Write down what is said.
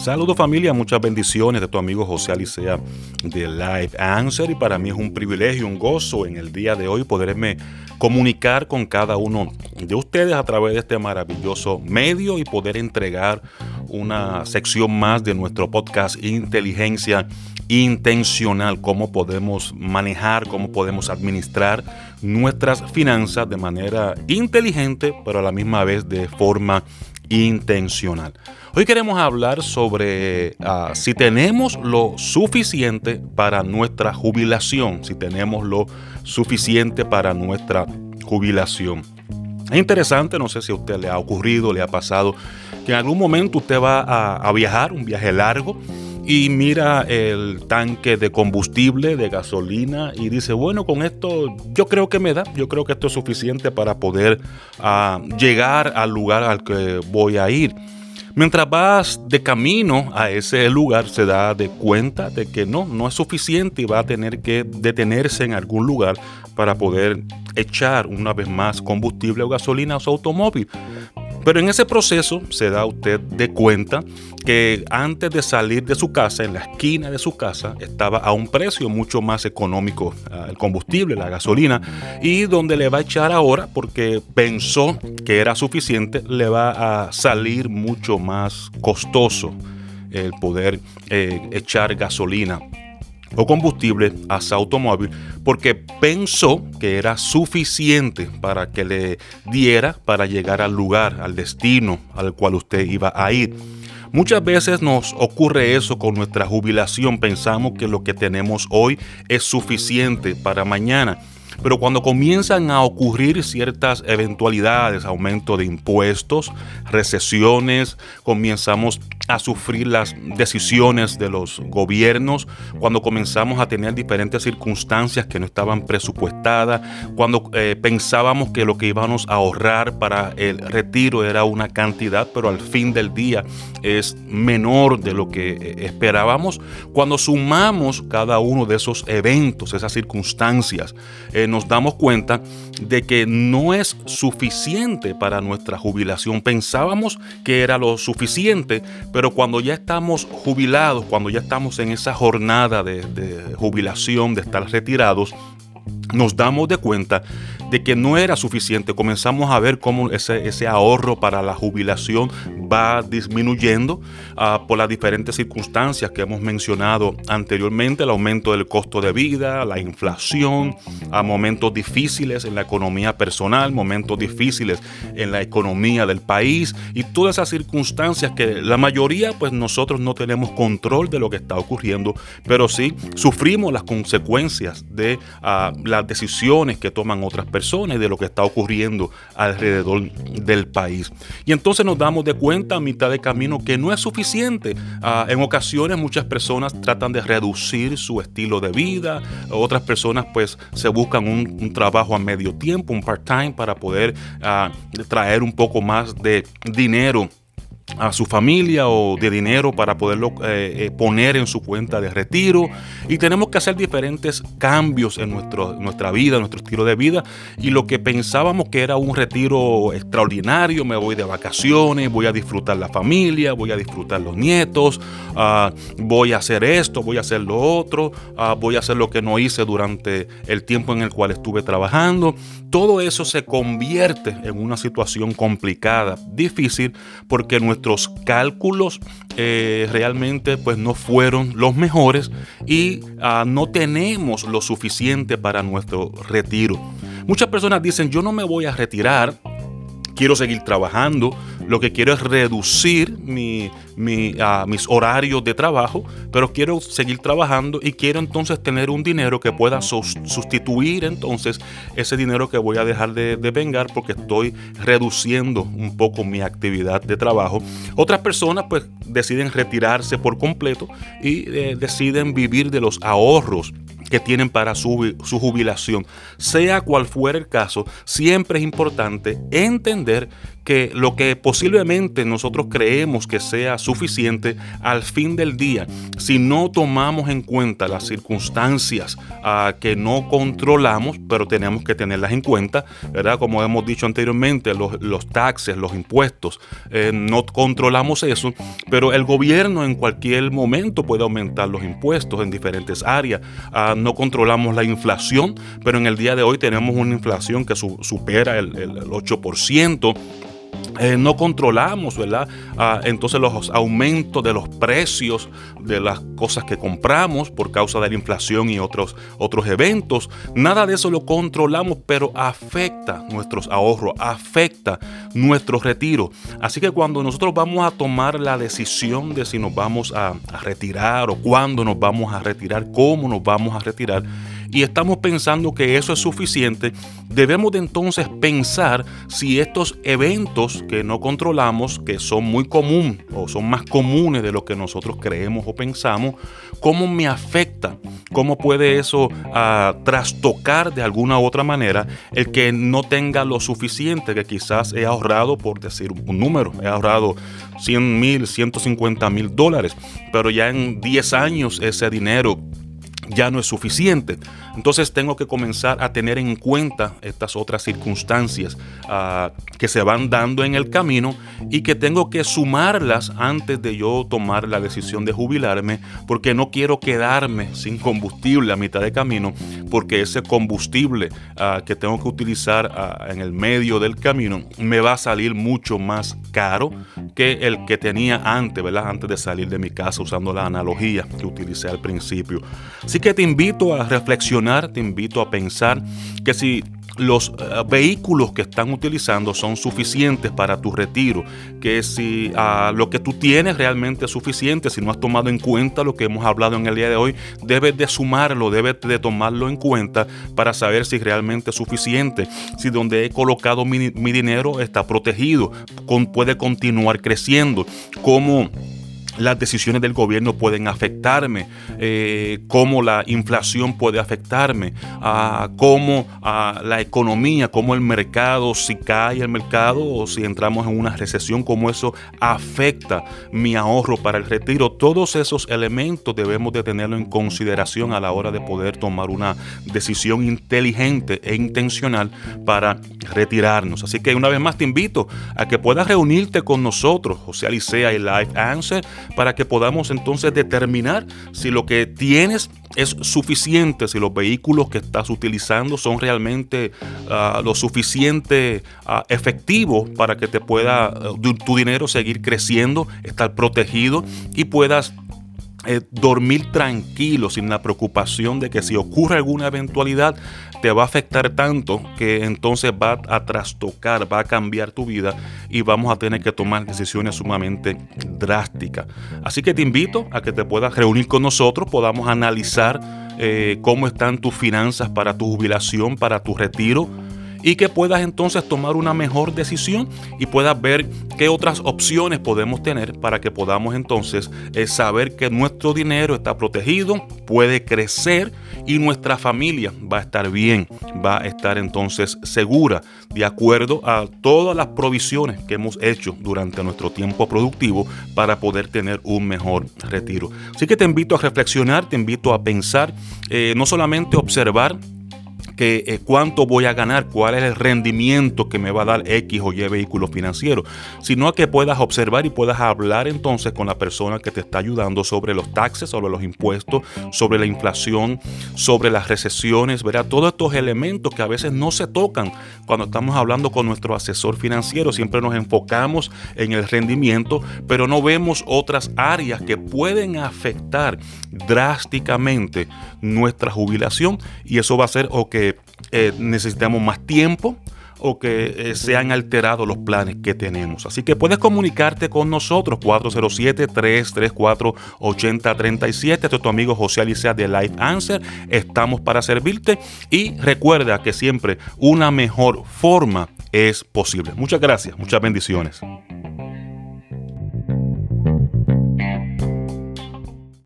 Saludos familia, muchas bendiciones de tu amigo José Alicea de Live Answer. Y para mí es un privilegio, un gozo en el día de hoy poderme comunicar con cada uno de ustedes a través de este maravilloso medio y poder entregar una sección más de nuestro podcast Inteligencia Intencional, cómo podemos manejar, cómo podemos administrar nuestras finanzas de manera inteligente, pero a la misma vez de forma intencional. Hoy queremos hablar sobre ah, si tenemos lo suficiente para nuestra jubilación, si tenemos lo suficiente para nuestra jubilación. Es interesante, no sé si a usted le ha ocurrido, le ha pasado, que en algún momento usted va a, a viajar, un viaje largo, y mira el tanque de combustible, de gasolina, y dice, bueno, con esto yo creo que me da, yo creo que esto es suficiente para poder uh, llegar al lugar al que voy a ir. Mientras vas de camino a ese lugar, se da de cuenta de que no, no es suficiente y va a tener que detenerse en algún lugar para poder echar una vez más combustible o gasolina a su automóvil. Pero en ese proceso se da usted de cuenta que antes de salir de su casa, en la esquina de su casa, estaba a un precio mucho más económico ah, el combustible, la gasolina, y donde le va a echar ahora, porque pensó que era suficiente, le va a salir mucho más costoso el poder eh, echar gasolina o combustible a su automóvil porque pensó que era suficiente para que le diera para llegar al lugar, al destino al cual usted iba a ir. Muchas veces nos ocurre eso con nuestra jubilación. Pensamos que lo que tenemos hoy es suficiente para mañana. Pero cuando comienzan a ocurrir ciertas eventualidades, aumento de impuestos, recesiones, comenzamos a sufrir las decisiones de los gobiernos, cuando comenzamos a tener diferentes circunstancias que no estaban presupuestadas, cuando eh, pensábamos que lo que íbamos a ahorrar para el retiro era una cantidad, pero al fin del día es menor de lo que eh, esperábamos, cuando sumamos cada uno de esos eventos, esas circunstancias, eh, nos damos cuenta de que no es suficiente para nuestra jubilación. Pensábamos que era lo suficiente, pero cuando ya estamos jubilados, cuando ya estamos en esa jornada de, jubilación, de estar retirados, nos damos de cuenta de que no era suficiente. Comenzamos a ver cómo ese, ahorro para la jubilación va disminuyendo uh, por las diferentes circunstancias que hemos mencionado anteriormente, el aumento del costo de vida, la inflación, a momentos difíciles en la economía personal, momentos difíciles en la economía del país y todas esas circunstancias que la mayoría pues nosotros no tenemos control de lo que está ocurriendo, pero sí sufrimos las consecuencias de uh, decisiones que toman otras personas de lo que está ocurriendo alrededor del país. Y entonces nos damos de cuenta a mitad de camino que no es suficiente. Ah, en ocasiones muchas personas tratan de reducir su estilo de vida, otras personas pues se buscan un, trabajo a medio tiempo, un part-time para poder ah, traer un poco más de dinero a su familia o de dinero para poderlo eh, eh, poner en su cuenta de retiro. Y tenemos que hacer diferentes cambios en nuestro, nuestra vida, nuestro estilo de vida. Y lo que pensábamos que era un retiro extraordinario, me voy de vacaciones, voy a disfrutar la familia, voy a disfrutar los nietos, uh, voy a hacer esto, voy a hacer lo otro, uh, voy a hacer lo que no hice durante el tiempo en el cual estuve trabajando, todo eso se convierte en una situación complicada, difícil, porque nuestro nuestros cálculos eh, realmente pues no fueron los mejores y uh, no tenemos lo suficiente para nuestro retiro. Muchas personas dicen yo no me voy a retirar quiero seguir trabajando, lo que quiero es reducir uh, mis horarios de trabajo, pero quiero seguir trabajando y quiero entonces tener un dinero que pueda sustituir entonces ese dinero que voy a dejar de, de, vengar porque estoy reduciendo un poco mi actividad de trabajo. Otras personas pues deciden retirarse por completo y eh, deciden vivir de los ahorros que tienen para su, su jubilación. Sea cual fuera el caso, siempre es importante entender que lo que posiblemente nosotros creemos que sea suficiente al fin del día, si no tomamos en cuenta las circunstancias ah, que no controlamos, pero tenemos que tenerlas en cuenta, ¿verdad? Como hemos dicho anteriormente, los, taxes, los impuestos, eh, no controlamos eso, pero el gobierno en cualquier momento puede aumentar los impuestos en diferentes áreas. Ah, no controlamos la inflación, pero en el día de hoy tenemos una inflación que supera el, el 8%. Eh, no controlamos, ¿verdad? Ah, entonces los aumentos de los precios de las cosas que compramos por causa de la inflación y otros, otros eventos, nada de eso lo controlamos, pero afecta nuestros ahorros, afecta nuestro retiro. Así que cuando nosotros vamos a tomar la decisión de si nos vamos a, a retirar o cuándo nos vamos a retirar, cómo nos vamos a retirar, y estamos pensando que eso es suficiente, debemos de entonces pensar si estos eventos que no controlamos, que son muy comunes o son más comunes de lo que nosotros creemos o pensamos, cómo me afecta, cómo puede eso ah, trastocar de alguna u otra manera el que no tenga lo suficiente que quizás he ahorrado, por decir un número, he ahorrado 100 mil, 150 mil dólares, pero ya en 10 años ese dinero ya no es suficiente. Entonces tengo que comenzar a tener en cuenta estas otras circunstancias ah, que se van dando en el camino y que tengo que sumarlas antes de yo tomar la decisión de jubilarme porque no quiero quedarme sin combustible a mitad de camino porque ese combustible ah, que tengo que utilizar ah, en el medio del camino me va a salir mucho más caro que el que tenía antes, ¿verdad? Antes de salir de mi casa usando la analogía que utilicé al principio. Que te invito a reflexionar, te invito a pensar que si los eh, vehículos que están utilizando son suficientes para tu retiro, que si ah, lo que tú tienes realmente es suficiente, si no has tomado en cuenta lo que hemos hablado en el día de hoy, debes de sumarlo, debes de tomarlo en cuenta para saber si realmente es suficiente, si donde he colocado mi, dinero está protegido, puede continuar creciendo, cómo las decisiones del gobierno pueden afectarme, eh, cómo la inflación puede afectarme, cómo la economía, cómo el mercado, si cae el mercado o si entramos en una recesión, cómo eso afecta mi ahorro para el retiro. Todos esos elementos debemos de tenerlo en consideración a la hora de poder tomar una decisión inteligente e intencional para retirarnos. Así que una vez más te invito a que puedas reunirte con nosotros, José Alicea y Life Answer, para que podamos entonces determinar si lo que tienes es suficiente, si los vehículos que estás utilizando son realmente ah, lo suficiente ah, efectivos para que te pueda ah, tu dinero seguir creciendo, estar protegido y puedas eh, dormir tranquilo sin la preocupación de que si ocurre alguna eventualidad te va a afectar tanto que entonces va a trastocar, va a cambiar tu vida y vamos a tener que tomar decisiones sumamente drásticas. Así que te invito a que te puedas reunir con nosotros, podamos analizar eh, cómo están tus finanzas para tu jubilación, para tu retiro y que puedas entonces tomar una mejor decisión y puedas ver qué otras opciones podemos tener para que podamos entonces eh, saber que nuestro dinero está protegido, puede crecer y nuestra familia va a estar bien, va a estar entonces segura de acuerdo a todas las provisiones que hemos hecho durante nuestro tiempo productivo para poder tener un mejor retiro. Así que te invito a reflexionar, te invito a pensar, eh, no solamente observar, que eh, cuánto voy a ganar, cuál es el rendimiento que me va a dar X o Y vehículo financiero, sino que puedas observar y puedas hablar entonces con la persona que te está ayudando sobre los taxes, sobre los impuestos, sobre la inflación, sobre las recesiones, ¿verdad? Todos estos elementos que a veces no se tocan cuando estamos hablando con nuestro asesor financiero, siempre nos enfocamos en el rendimiento, pero no vemos otras áreas que pueden afectar drásticamente nuestra jubilación y eso va a ser o que eh, necesitamos más tiempo o que eh, se han alterado los planes que tenemos. Así que puedes comunicarte con nosotros 407-334-8037. Este es tu amigo José Alicea de Life Answer. Estamos para servirte y recuerda que siempre una mejor forma es posible. Muchas gracias, muchas bendiciones.